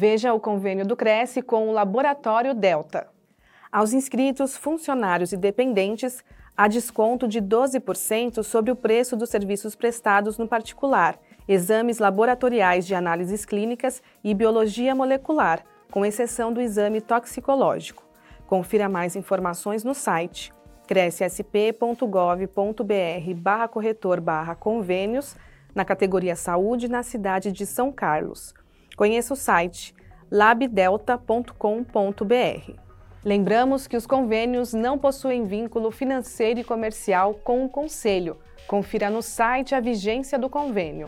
Veja o convênio do Cresce com o Laboratório Delta. Aos inscritos, funcionários e dependentes, há desconto de 12% sobre o preço dos serviços prestados no particular, exames laboratoriais de análises clínicas e biologia molecular, com exceção do exame toxicológico. Confira mais informações no site crescsp.gov.br barra corretor barra convênios na categoria Saúde na cidade de São Carlos. Conheça o site labdelta.com.br. Lembramos que os convênios não possuem vínculo financeiro e comercial com o Conselho. Confira no site a vigência do convênio.